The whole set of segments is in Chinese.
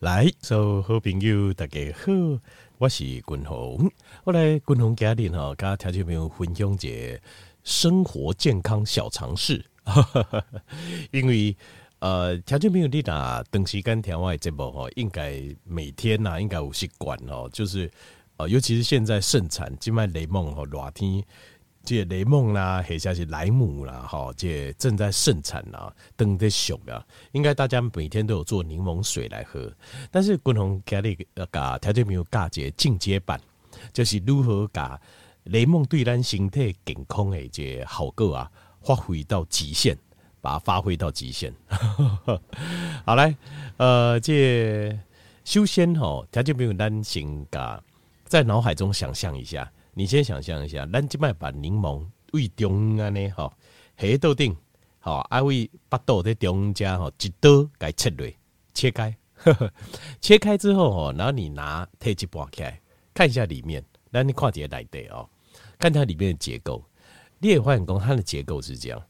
来，所有好朋友大家好，我是君鸿。后来君鸿家里哈，跟条件朋友分享一个生活健康小常识。因为呃，条件朋友你打长时间听我的节目哈，应该每天呐，应该有习惯哦，就是呃，尤其是现在盛产金麦雷梦和热天。这雷梦啦，或者是莱姆啦，哈，这正在盛产啦，等在熟啊，应该大家每天都有做柠檬水来喝。但是共同给你呃，噶条件没有加节进阶版，就是如何把雷梦对咱身体健康的这好个啊，发挥到极限，把它发挥到极限。好来，呃，这修仙哈，条件没有咱先噶，在脑海中想象一下。你先想象一下，咱即摆把柠檬位中安尼吼，下刀顶，好啊位巴豆在中间吼，一刀给切落，切开，切开之后吼，然后你拿铁一拔开，看一下里面，咱你看一个内底哦，看它里面的结构。你会发现讲它的结构是这样，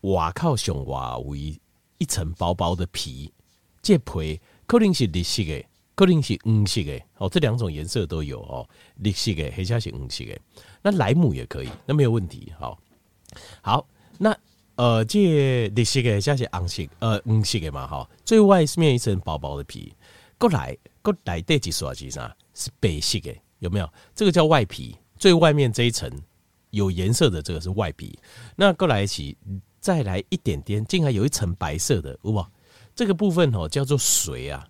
外靠上外围一层薄薄的皮，这皮可能是绿色的。可能是黄色的哦，这两种颜色都有哦，绿色的、黑加是黄色的。那莱姆也可以，那没有问题。好，好，那呃，这绿色的、加是黄色，呃，黄色的嘛，哈，最外面一层薄薄的皮，过来过来第几刷几啥？是白色的，有没有？这个叫外皮，最外面这一层有颜色的，这个是外皮。那过来一起再来一点点，竟然有一层白色的，哇，这个部分哦叫做髓啊。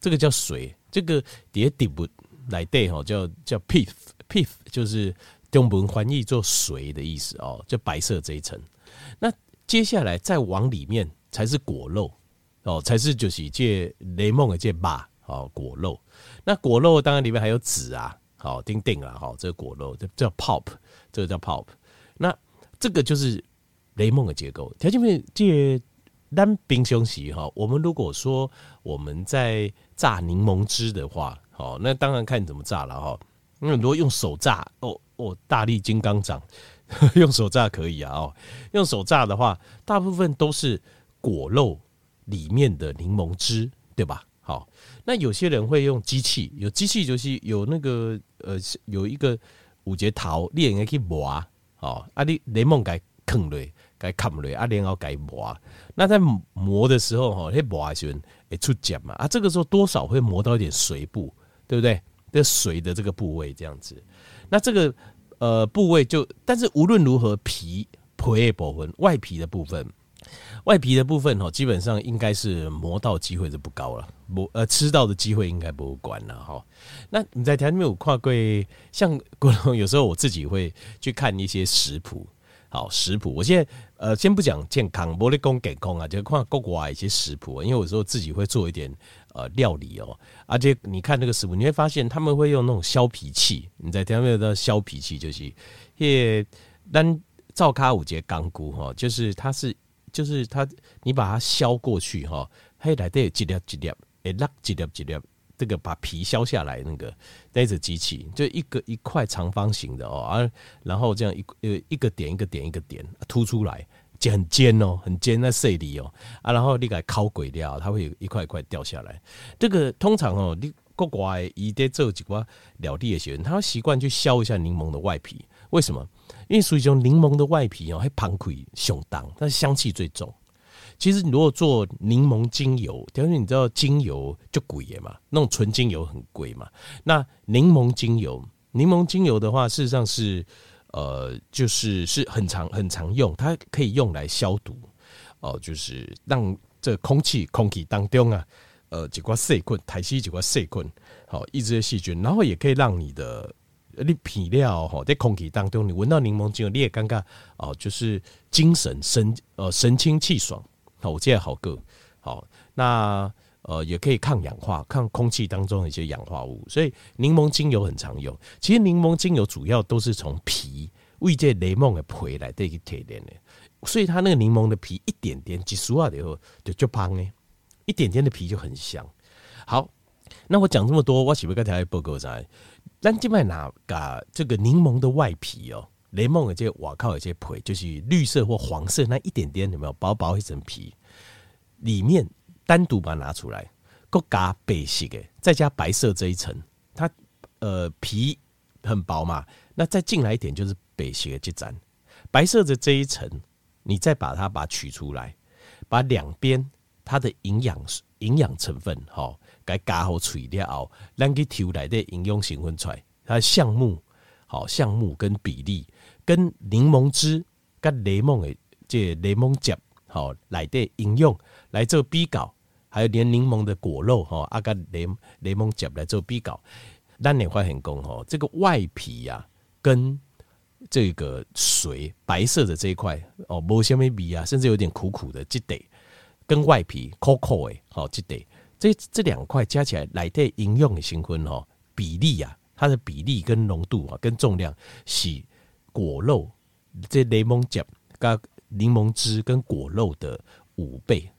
这个叫水，这个底下底部来对哈，叫叫 pith，pith 就是中文翻译做水的意思哦，就白色这一层。那接下来再往里面才是果肉哦，才是就是这雷梦的这把哦果肉。那果肉当然里面还有籽啊，好丁丁啊，好这个果肉这叫 pop，这个叫 pop。那这个就是雷梦的结构。条件面这。单冰箱洗哈，我们如果说我们在榨柠檬汁的话，好，那当然看你怎么榨了哈。那如果用手榨，哦哦，大力金刚掌，用手榨可以啊哦。用手榨的话，大部分都是果肉里面的柠檬汁，对吧？好，那有些人会用机器，有机器就是有那个呃，有一个五节桃，你也可以磨啊，哦，啊你柠檬该啃嘞。该砍了啊，然后该磨。那在磨的时候哈，那磨的时候会出茧嘛啊，这个时候多少会磨到一点髓部，对不对？这髓的这个部位这样子。那这个呃部位就，但是无论如何，皮皮的部分，外皮的部分，外皮的部分哈，基本上应该是磨到机会就不高了，磨呃吃到的机会应该不会关了哈。那你在台面有跨柜，像有时候我自己会去看一些食谱。好食谱，我现在呃先不讲健康，不力讲健康啊，就看国外一些食谱，因为有时候自己会做一点呃料理哦，而且你看那个食谱，你会发现他们会用那种削皮器，你在听没有到削皮器就是，耶，咱灶咖五节钢菇哈，就是它是就是它，你把它削过去哈，嘿来得几粒几粒，哎，那几粒几粒。这个把皮削下来，那个那只机器就一个一块长方形的哦啊，然后这样一呃一个点一个点一个点凸出来，很尖哦，很尖在碎里哦啊，然后你给它烤鬼掉，它会有一块一块掉下来。这个通常哦，你国外一在做几块料理的时候，他习惯去削一下柠檬的外皮，为什么？因为属于这种柠檬的外皮哦，还旁溃胸当，但是香气最重。其实你如果做柠檬精油，因为你知道精油就贵嘛，那种纯精油很贵嘛。那柠檬精油，柠檬精油的话，事实上是呃，就是是很常很常用，它可以用来消毒哦、呃，就是让这空气空气当中啊，呃，几块细菌，排吸几块细菌，好抑制细菌，然后也可以让你的你皮料哈，在空气当中，你闻到柠檬精油，你也尴尬哦，就是精神神呃神清气爽。好，我这好个好，那呃也可以抗氧化，抗空气当中的一些氧化物，所以柠檬精油很常用。其实柠檬精油主要都是从皮为这雷梦的皮来这个提炼的，所以它那个柠檬的皮一点点挤出来以后就就香呢，一点点的皮就很香。好，那我讲这么多，我是不是跟大家报告在？咱今麦拿个这个柠檬的外皮哦。雷梦的这瓦靠有些皮，就是绿色或黄色那一点点，有没有薄薄一层皮？里面单独把它拿出来，够加白色的，再加白色这一层，它呃皮很薄嘛，那再进来一点就是白色的这层，白色的这一层，你再把它把它取出来，把两边它的营养营养成分好，该加好取掉，让给抽来的营养成分出来，它的项目好项目跟比例跟柠檬汁跟柠檬的这柠檬汁好来的应用来做比较。还有连柠檬的果肉哈，阿个柠柠檬汁来做比较，咱你会很讲哈，这个外皮呀、啊、跟这个水白色的这一块哦，无什么味啊，甚至有点苦苦的，这得跟外皮抠抠诶，好，这得这这两块加起来来的应用的成分哈，比例啊，它的比例跟浓度啊，跟重量是果肉这柠檬夹加柠檬汁跟果肉的五倍。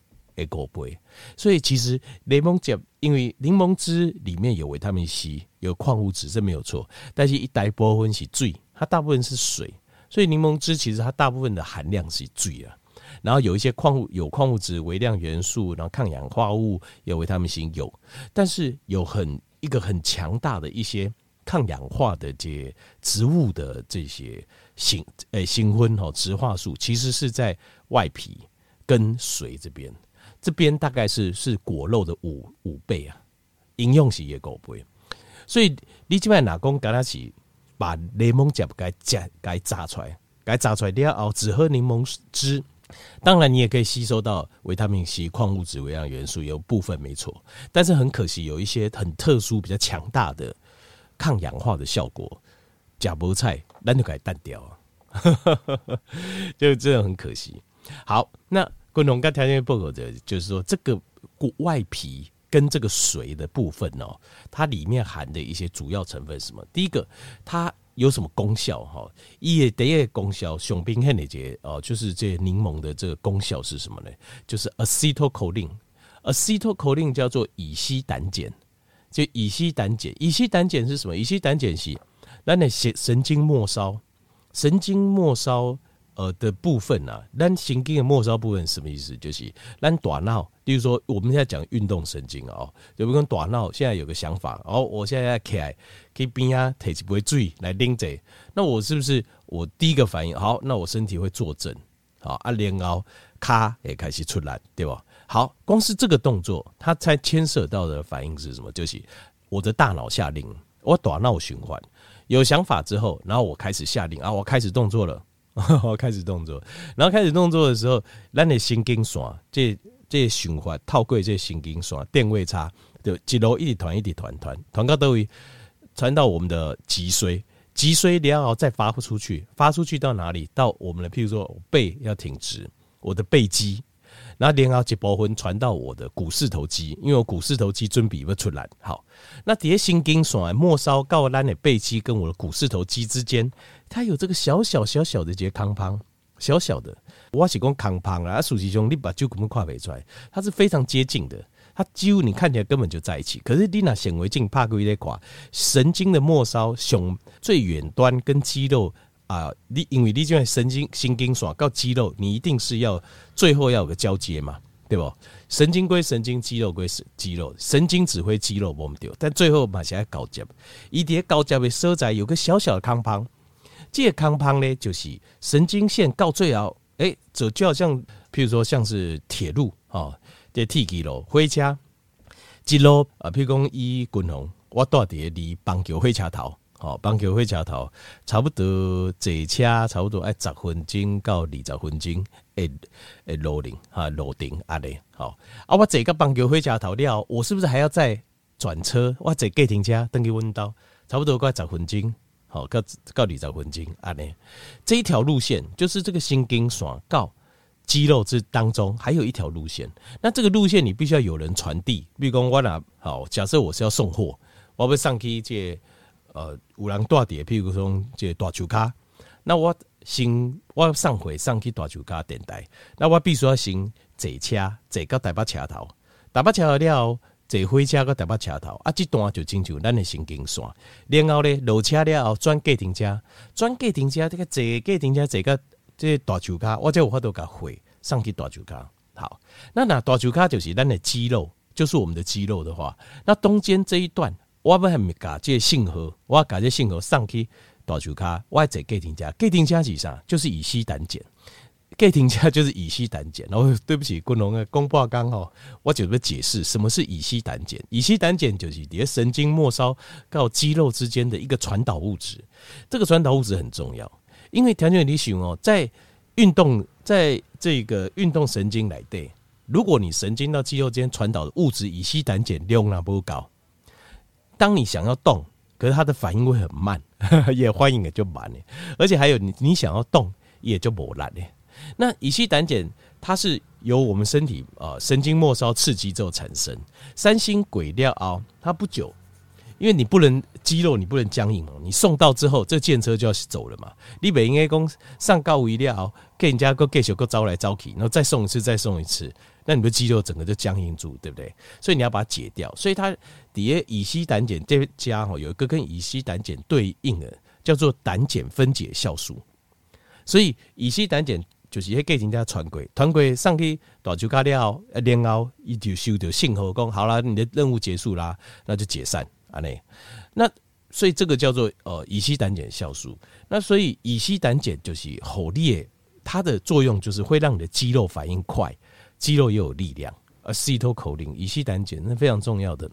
够不会，所以其实柠檬汁，因为柠檬汁里面有维他命 C，有矿物质，这没有错。但是一大部分是水，它大部分是水，所以柠檬汁其实它大部分的含量是水啊。然后有一些矿物，有矿物质、微量元素，然后抗氧化物，有维他命 C 有，但是有很一个很强大的一些抗氧化的这些植物的这些新诶性分哦，植化素其实是在外皮跟水这边。这边大概是是果肉的五五倍啊，饮用是也够贵，所以你这边拿工跟他起把柠檬汁给加给榨出来，该榨出来你要熬只喝柠檬汁，当然你也可以吸收到维他命 C、矿物质、微量元素，有部分没错，但是很可惜有一些很特殊、比较强大的抗氧化的效果，假菠菜那就给淡掉啊，就真的很可惜。好，那。共同刚条件不合的，就是说这个外皮跟这个水的部分哦，它里面含的一些主要成分是什么？第一个，它有什么功效？哈，一第一功效，熊兵汉的这哦，就是这柠檬的这个功效是什么呢？就是 acetylcholine，acetylcholine 叫做乙烯胆碱，就乙烯胆碱，乙烯胆碱是什么？乙烯胆碱是咱那神神经末梢，神经末梢。呃的部分啊，咱神经的末梢部分什么意思？就是咱大脑，例如说我们现在讲运动神经哦，就比如说大脑现在有个想法，哦，我现在要起来可以边啊，提起不会注意来拎着，那我是不是我第一个反应好？那我身体会坐正，好啊，然后咔也开始出来，对吧？好，光是这个动作，它才牵涉到的反应是什么？就是我的大脑下令，我大脑循环有想法之后，然后我开始下令啊，我开始动作了。我开始动作，然后开始动作的时候，咱的神经线这这循环套过这神经线电位差，就一路一团一直传传传到都会传到我们的脊髓，脊髓然后再发出去，发出去到哪里？到我们的譬如说背要挺直，我的背肌。然后连后一部分传到我的股四头肌，因为我股四头肌准备要出来。好，那底下神经线末梢到咱的背肌跟我的股四头肌之间，它有这个小小小小的这些康胖，小小的。我是讲康胖啊，实际上你把就根本看不出来，它是非常接近的。它几乎你看起来根本就在一起。可是你拿显微镜拍过一块，神经的末梢胸最远端跟肌肉。啊，你因为你这神经神经线到肌肉，你一定是要最后要有个交接嘛，对不？神经归神经，肌肉归肌肉，神经指挥肌肉，我们丢，但最后嘛，是要交接，一叠交接的所在有个小小的康胖，这个康胖呢，就是神经线到最后，哎、欸，就就好像，譬如说像是铁路啊，这铁轨路火车，一路啊，譬如讲伊滚红，我住伫离棒球火车头。哦，棒球火车头差不多坐车差不多爱十分钟到二十分钟，诶诶，路顶哈路顶啊嘞，好啊，我坐个棒球火车头了，我是不是还要再转车？我坐计程车登去温刀，差不多快十分钟，好，到到二十分钟啊嘞，这一条路线就是这个神经线到肌肉之当中还有一条路线，那这个路线你必须要有人传递，比如讲我俩好，假设我是要送货，我要上去这。呃，有人大碟，譬如说这大树卡，那我先我上回上去大树卡电台，那我必须要先坐车，坐到台北车头，台北车头了，坐火车到台北车头，啊，这段就进入咱的神经线，然后呢，落车了后转计程车，转计程车这个坐计程车坐到这大树卡，我才有法度甲回上去大树卡。好，那那大树卡就是咱的肌肉就是我们的肌肉的话，那中间这一段，我们还没搞这信号，我要搞这信号上去大球卡，我要在给停加，给停加是啥？就是乙烯胆碱，给停加就是乙烯胆碱。然后对不起，昆龙的公报刚好，我准备解释什么是乙烯胆碱。乙烯胆碱就是你的神经末梢到肌肉之间的一个传导物质，这个传导物质很重要，因为条件你想哦，在运动，在这个运动神经来对。如果你神经到肌肉间传导的物质乙烯胆碱量那不高，当你想要动，可是它的反应会很慢，也欢迎也就慢了，而且还有你你想要动也就不难了。那乙烯胆碱它是由我们身体呃神经末梢刺激之后产生，三星鬼料凹它不久。因为你不能肌肉，你不能僵硬哦。你送到之后，这电车就要走了嘛。你本应该讲上高一料，给人家个给小个招来招去，然后再送一次，再送一次，那你的肌肉整个就僵硬住，对不对？所以你要把它解掉。所以它底下乙醯胆碱这家哈有一个跟乙烯胆碱对应的，叫做胆碱分解酵素。所以乙烯胆碱就是迄给人家传轨，传轨上去大球卡了，然后伊就收到信号讲好了，你的任务结束啦，那就解散。啊，那那所以这个叫做呃乙烯胆碱酵素。那所以乙烯胆碱就是好烈，它的作用就是会让你的肌肉反应快，肌肉也有力量。而 acetylcholine 乙烯胆碱那非常重要的，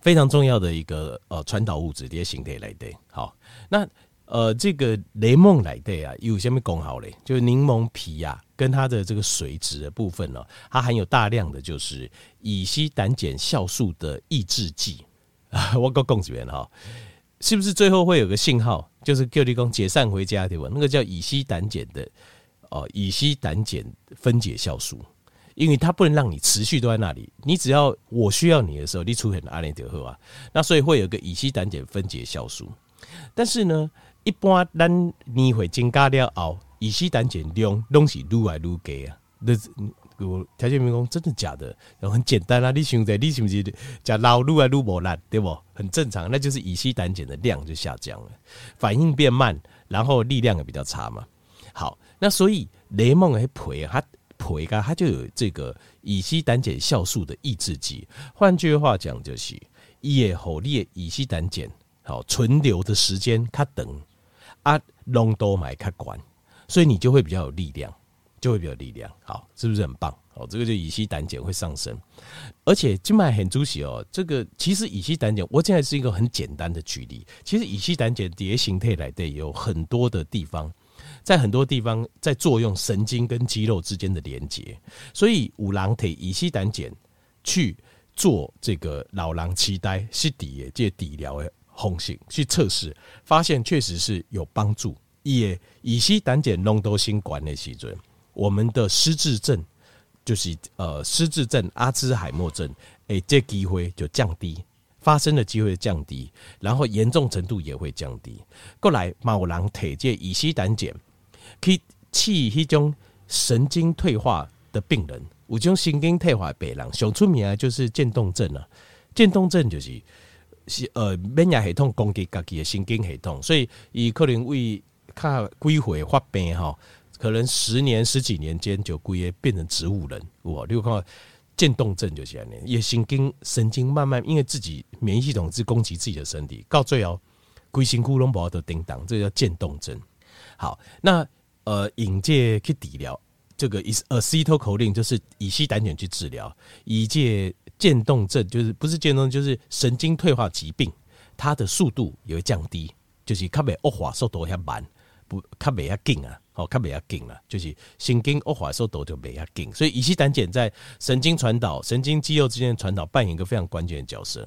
非常重要的一个呃传导物质，这些形态来对。好，那呃这个雷梦来对啊，有什么功效嘞？就是柠檬皮啊，跟它的这个水质的部分呢，它含有大量的就是乙烯胆碱酵素的抑制剂。我够讲一遍哈，是不是最后会有个信号，就是叫你讲解散回家对吧？那个叫乙烯胆碱的哦，乙烯胆碱分解酵素，因为它不能让你持续都在那里，你只要我需要你的时候，你出现阿联德赫啊，那所以会有个乙烯胆碱分解酵素。但是呢，一般咱年会增加了后，乙烯胆碱量拢是愈来愈低啊，那。有条件民工真的假的？然后很简单啊，你想在你是不是加老撸啊撸无烂，对不？很正常，那就是乙烯胆碱的量就下降了，反应变慢，然后力量也比较差嘛。好，那所以雷梦还培它培它它就有这个乙烯胆碱酵素的抑制剂。换句话讲，就是也好你的乙烯胆碱好存留的时间它等啊，浓度买较高，所以你就会比较有力量。就会比较力量，好，是不是很棒？哦，这个就乙烯胆碱会上升，而且静脉很注意哦。这个其实乙烯胆碱，我现在是一个很简单的举例。其实乙醯胆碱叠形态来的有很多的地方，在很多地方在作用神经跟肌肉之间的连接，所以五郎腿乙烯胆碱去做这个老狼痴呆是底的这底疗的红型去测试，发现确实是有帮助。也乙烯胆碱浓度新管的时阵。我们的失智症就是呃失智症、阿兹海默症，诶，这机会就降低，发生的机会降低，然后严重程度也会降低。过来，某人体这乙烯胆碱，去治迄种神经退化的病人，有种神经退化的病人，最出名的就是渐冻症啊。渐冻症就是是呃免疫系统攻击自己的神经系统，所以伊可能为较几回发病吼。可能十年十几年间就归业变成植物人，哇！你有看到渐冻症就这样，也神经神经慢慢因为自己免疫系统是攻击自己的身体，到最后龟心窟窿宝都叮当，这叫渐冻症。好，那呃引介去治疗这个乙呃 acetylcholine 就是乙烯胆碱去治疗，以介渐冻症就是不是渐冻症就是神经退化疾病，它的速度也会降低，就是较袂恶化速度较慢，不较袂遐紧啊。哦，看比较紧了，就是神经恶化速度就比较紧，所以乙烯胆碱在神经传导、神经肌肉之间的传导扮演一个非常关键的角色。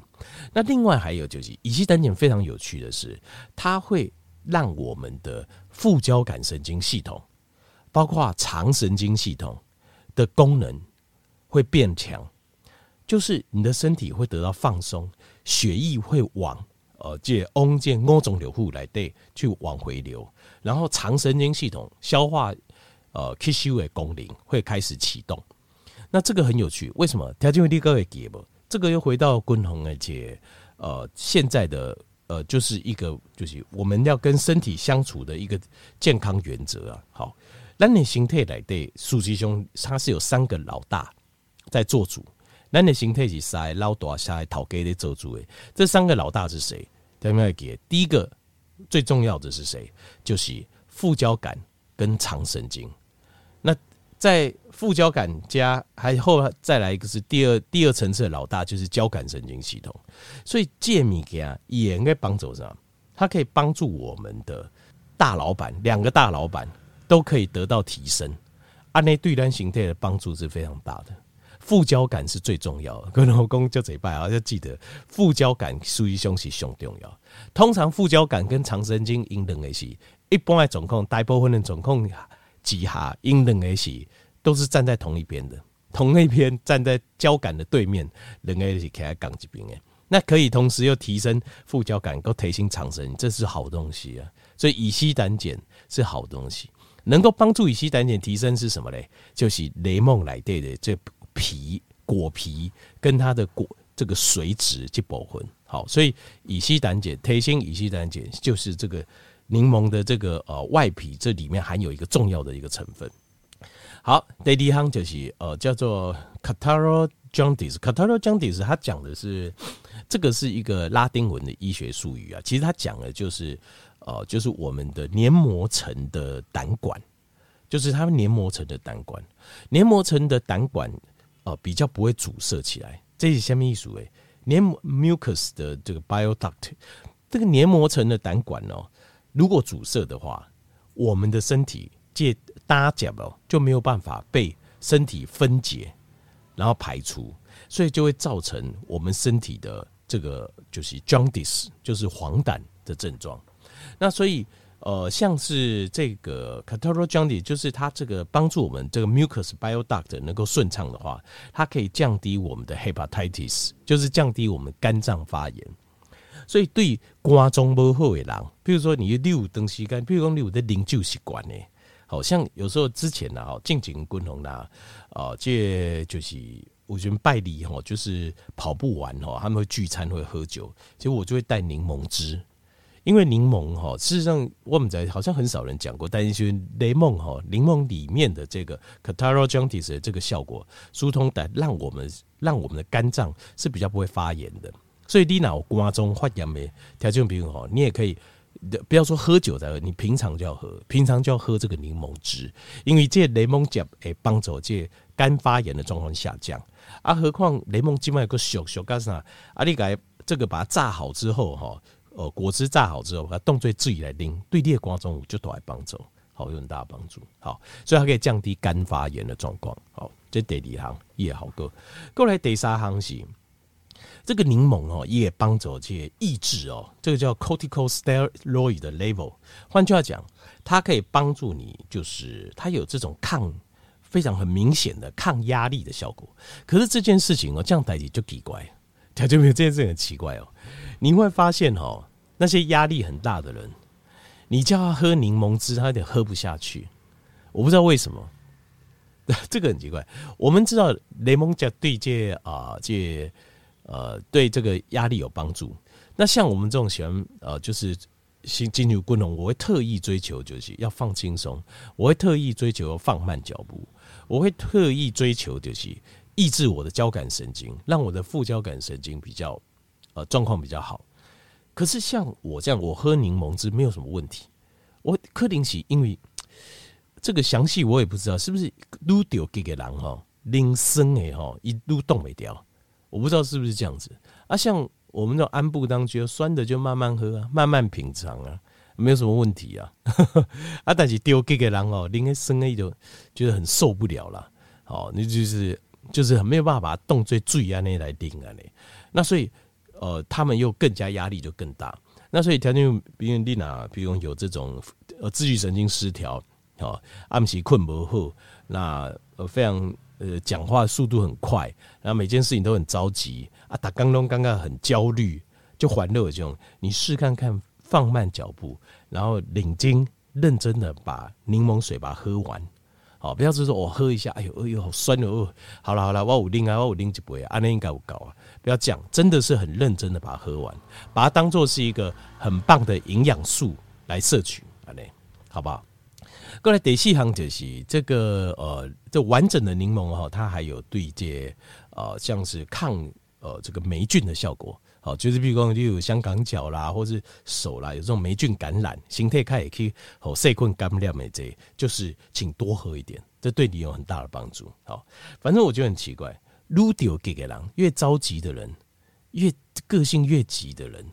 那另外还有就是乙烯胆碱非常有趣的是，它会让我们的副交感神经系统，包括肠神经系统的功能会变强，就是你的身体会得到放松，血液会往呃这翁这五种流户来对去往回流。然后肠神经系统消化呃吸收的功能会开始启动，那这个很有趣，为什么？条件会立刻会给不？这个又回到共同而且呃现在的呃就是一个就是我们要跟身体相处的一个健康原则啊。好，那你形态来对，实际上它是有三个老大在做主，咱的形态是三老大下来讨给的做主的。这三个老大是谁？大家给第一个最重要的是谁？就是副交感跟肠神经。在副交感加还后再来一个是第二第二层次的老大，就是交感神经系统。所以借米给啊，也应该帮助上，它可以帮助我们的大老板，两个大老板都可以得到提升。按那对单形态的帮助是非常大的。副交感是最重要的，跟老公就这一拜啊，要记得副交感属于胸是胸重要。通常副交感跟肠神经因两个是，一般的总控，大部分的总控几下因两个是都是站在同一边的，同一边站在交感的对面，两个是开杠这边的。那可以同时又提升副交感，够提升肠神，这是好东西啊。所以乙醯胆碱是好东西，能够帮助乙醯胆碱提升是什么嘞？就是雷梦来对的这。皮果皮跟它的果这个水质去保混好，所以乙醯胆碱、鋈锌乙醯胆碱就是这个柠檬的这个呃外皮，这里面含有一个重要的一个成分。好，第二项就是呃叫做 Catarrhal jaundice，Catarrhal jaundice 它讲的是这个是一个拉丁文的医学术语啊，其实它讲的就是呃就是我们的黏膜层的胆管，就是它们黏膜层的胆管，黏膜层的胆管。哦，比较不会阻塞起来，这是什么意思？诶，黏膜 mucus 的这个 bile duct，这个黏膜层的胆管哦，如果阻塞的话，我们的身体借搭脚哦就没有办法被身体分解，然后排出，所以就会造成我们身体的这个就是 jaundice，就是黄疸的症状。那所以。呃，像是这个 c a t a r o jaundice 就是它这个帮助我们这个 mucus bile duct 能够顺畅的话，它可以降低我们的 hepatitis，就是降低我们肝脏发炎。所以对肝脏不好的人，比如说你有东西肝，比如说你有的饮酒习惯呢，好像有时候之前呢，哈，进行滚红啦，啊，这就是我觉得拜礼哈，就是跑步完哈，他们会聚餐会喝酒，结果我就会带柠檬汁。因为柠檬哈，事实上我们在好像很少人讲过，但是就是柠檬哈，柠檬里面的这个 Catarrhal jaundice 的这个效果，疏通的，让我们让我们的肝脏是比较不会发炎的。所以你脑瓜中发炎的条件比如吼，你也可以不要说喝酒再喝，你平常就要喝，平常就要喝这个柠檬汁，因为这柠檬汁会帮助这肝发炎的状况下降。啊，何况柠檬汁嘛有个小小干啥？啊，你改这个把它榨好之后哈。呃，果汁榨好之后，把它冻醉自己来拎，对裂瓜中就都来帮助，好有很大帮助。好，所以它可以降低肝发炎的状况。好，这第二行也好个。过来第三行是这个柠檬哦，也帮助这些抑制哦，这个叫 corticosteroid 的 level。换句话讲，它可以帮助你，就是它有这种抗非常很明显的抗压力的效果。可是这件事情哦，这样代志就奇怪，他就没有这件事情很奇怪哦。你会发现哦，那些压力很大的人，你叫他喝柠檬汁，他有点喝不下去。我不知道为什么，这个很奇怪。我们知道柠檬汁对这啊这呃对这个压力有帮助。那像我们这种喜欢呃就是新进入滚龙，我会特意追求就是要放轻松，我会特意追求放慢脚步，我会特意追求就是抑制我的交感神经，让我的副交感神经比较。呃，状况比较好，可是像我这样，我喝柠檬汁没有什么问题。我柯林奇，因为这个详细我也不知道，是不是撸掉给个狼哈，拎生哎哈，一撸冻没掉，我不知道是不是这样子啊。像我们这种安步当觉得酸的就慢慢喝啊，慢慢品尝啊，没有什么问题啊。啊，但是丢给给人哦，拎生哎就觉得很受不了了。好，那就是就是很没有办法把它冻最醉啊那来拎啊那，那所以。呃，他们又更加压力就更大，那所以条件比如丽娜，比如有这种呃自律神经失调，哦，暗时困不好，那呃非常呃讲话速度很快，然后每件事情都很着急啊，打刚刚刚刚很焦虑，就欢乐这种，你试看看放慢脚步，然后领睛认真的把柠檬水把它喝完。哦，不要只是说我喝一下，哎呦，哎呦，好酸哦！好了好了，我有拎啊，我有拎一杯啊，那应该有搞啊。不要这样，真的是很认真的把它喝完，把它当做是一个很棒的营养素来摄取，好嘞，好不好？过来第四行就是这个呃，这完整的柠檬哈，它还有对这呃，像是抗呃这个霉菌的效果。好，就是比如说，例如香港脚啦，或是手啦，有这种霉菌感染，形态开也可以好细菌感染没这，就是请多喝一点，这对你有很大的帮助。好，反正我觉得很奇怪，愈着急的人，越着急的人，越个性越急的人，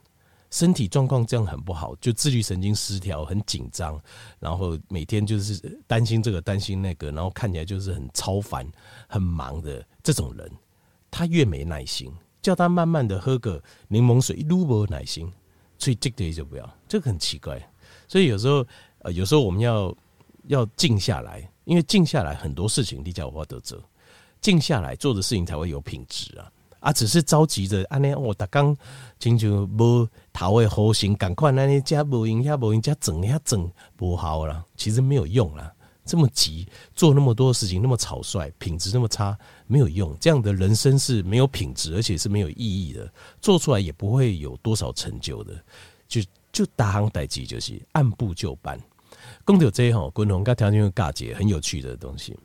身体状况这样很不好，就自律神经失调，很紧张，然后每天就是担心这个担心那个，然后看起来就是很超烦、很忙的这种人，他越没耐心。叫他慢慢的喝个柠檬水，一撸不耐心，所以这个就不要，这个很奇怪。所以有时候，呃，有时候我们要要静下来，因为静下来很多事情你叫我得责，静下来做的事情才会有品质啊。啊，只是着急着，安尼我打刚亲像无头的好心，赶快安尼加无营养无营加整下整不好了，其实没有用了。这么急做那么多事情，那么草率，品质那么差，没有用。这样的人生是没有品质，而且是没有意义的。做出来也不会有多少成就的。就就大行代志，就是按部就班。讲到这一吼，滚红跟条件尬节很有趣的东西。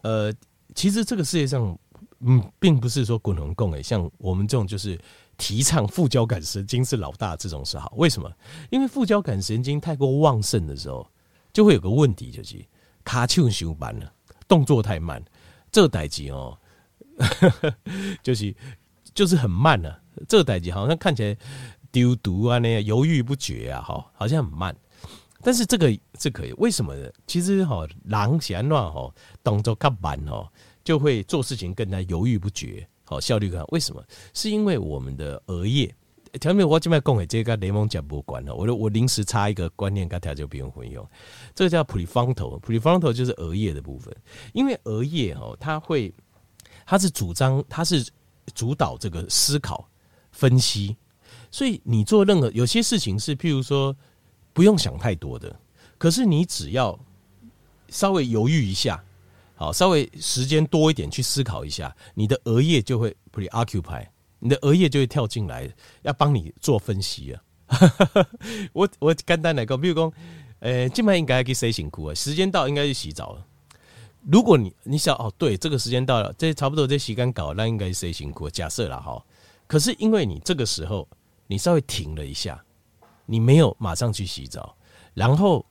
呃，其实这个世界上，嗯，并不是说滚红共诶，像我们这种就是提倡副交感神经是老大这种是好。为什么？因为副交感神经太过旺盛的时候。就会有个问题，就是卡丘修班了，动作太慢，这代志哦，就是就是很慢了。这代志好像看起来丢毒啊，那样犹豫不决啊，哈，好像很慢。但是这个这可以，为什么呢？其实哈，狼嫌乱哈，动作较慢哦，就会做事情更加犹豫不决，好效率更好。为什么？是因为我们的额叶。条面我今麦讲的这个雷蒙讲不管了，我我临时插一个观念，跟条就不用混用。这个叫 prefrontal，prefrontal 就是额叶的部分。因为额叶哦，它会，它是主张，它是主导这个思考、分析。所以你做任何有些事情是，譬如说不用想太多的，可是你只要稍微犹豫一下，好，稍微时间多一点去思考一下，你的额叶就会 preoccupy。你的额叶就会跳进来，要帮你做分析啊！我我简单来讲，比如讲，呃，今晚应该去洗身躯啊，时间到应该去洗澡了。如果你你想哦，对，这个时间到了，这差不多这时间搞，那应该洗身躯。假设了哈，可是因为你这个时候你稍微停了一下，你没有马上去洗澡，然后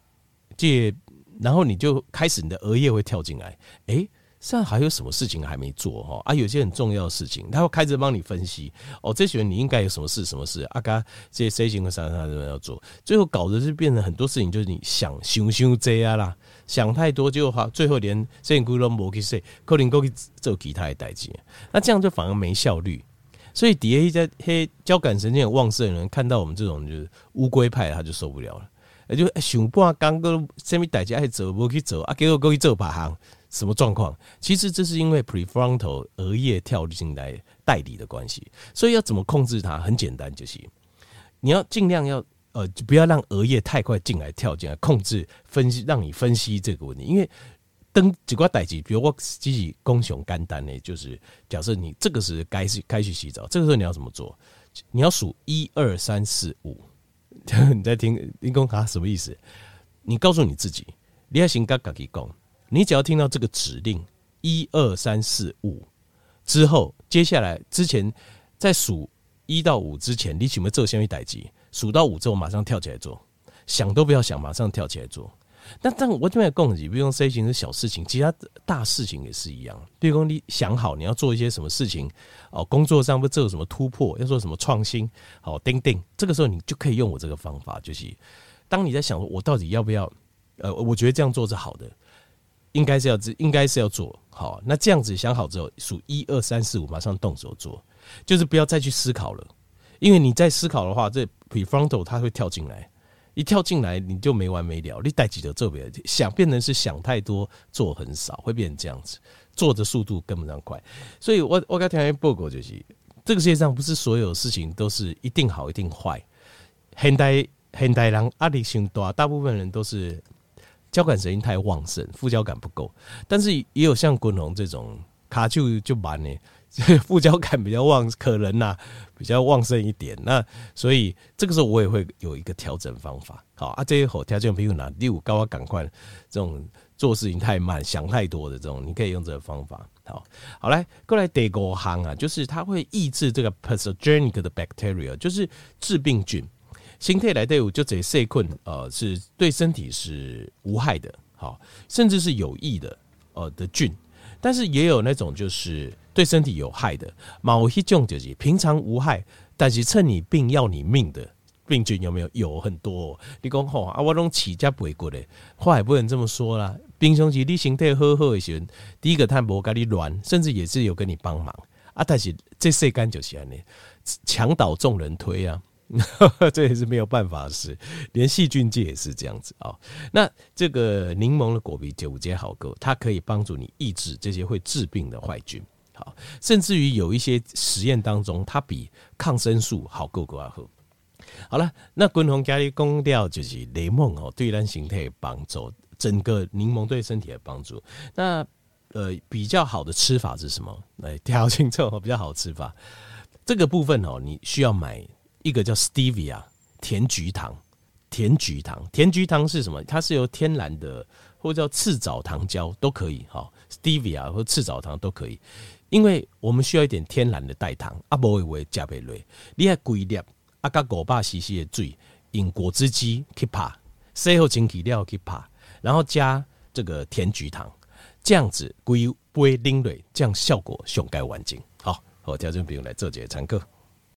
这然后你就开始你的额叶会跳进来，哎、欸。现在还有什么事情还没做哈？啊，有些很重要的事情，他会开始帮你分析哦。这些你应该有什么事？什么事？啊，嘎，这些 C 型和啥啥什么要做？最后搞的就变成很多事情，就是你想想想这样啦，想太多就好，最后连这些都没去说，可能够去做其他的代志。那这样就反而没效率。所以底下一些黑交感神经很旺盛的人，看到我们这种就是乌龟派，他就受不了了，也就想半刚个什么代志爱做，没去做啊，结果过去做别行。什么状况？其实这是因为 prefrontal 额叶跳进来代理的关系，所以要怎么控制它？很简单，就是你要尽量要呃，就不要让额叶太快进来跳进来，控制分析，让你分析这个问题。因为登几挂代志，比如我自己攻熊肝单呢，就是假设你这个是该是该去洗澡，这个时候你要怎么做？你要数一二三四五，你在听你讲啊什么意思？你告诉你自己，你要先跟自己讲。你只要听到这个指令一二三四五之后，接下来之前在数一到五之前，你有没有做先去待机？数到五之后马上跳起来做，想都不要想，马上跳起来做。但但我这边讲的，比如说 C 型是小事情，其他大事情也是一样。比如说你想好你要做一些什么事情哦，工作上不做什么突破，要做什么创新，好，叮叮，这个时候你就可以用我这个方法，就是当你在想我到底要不要，呃，我觉得这样做是好的。应该是要应该是要做好。那这样子想好之后，数一二三四五，马上动手做，就是不要再去思考了。因为你在思考的话，这 prefrontal 它会跳进来，一跳进来你就没完没了。你带几个做别想变成是想太多，做很少，会变成这样子，做的速度跟不上快。所以我我刚听一报告就是，这个世界上不是所有事情都是一定好一定坏。现代现代人压力性大，大部分人都是。交感神经太旺盛，副交感不够，但是也有像滚龙这种卡就就慢呢，副交感比较旺，可能呐、比较旺盛一点。那所以这个时候我也会有一个调整方法。好啊，这些好调整，比如哪第五高啊，赶快这种做事情太慢、想太多的这种，你可以用这个方法。好，好来过来第五行啊，就是它会抑制这个 pathogenic 的 bacteria，就是致病菌。形态来对就这细菌，呃，是对身体是无害的，好，甚至是有益的，呃的菌。但是也有那种就是对身体有害的，某一种就是平常无害，但是趁你病要你命的病菌有没有？有很多。你讲吼啊，我拢起家不会过的，话也不能这么说啦。平常时你身体好好的时候，第一个他无跟你乱，甚至也是有跟你帮忙啊。但是这世间就是安尼，墙倒众人推啊。这也是没有办法的事，连细菌界也是这样子啊、那这个柠檬的果皮九节好够，它可以帮助你抑制这些会致病的坏菌。好，甚至于有一些实验当中，它比抗生素好够够啊好。好了，那滚红咖喱公调就是柠檬哦，对人形态帮助，整个柠檬对身体的帮助。那呃，比较好的吃法是什么？来挑清楚，比较好吃法。这个部分哦，你需要买。一个叫 Stevia 甜菊糖，甜菊糖，甜菊糖是什么？它是由天然的或叫赤藻糖胶都可以哈，Stevia 或赤藻糖都可以，因为我们需要一点天然的代糖，啊不会会加倍累，你还规粒啊加五百 CC 的水，用果汁机去拍，洗好清洗料去拍，然后加这个甜菊糖，这样子规杯拎蕊，这样效果上盖完整。好，好，听众朋友来做这个参考。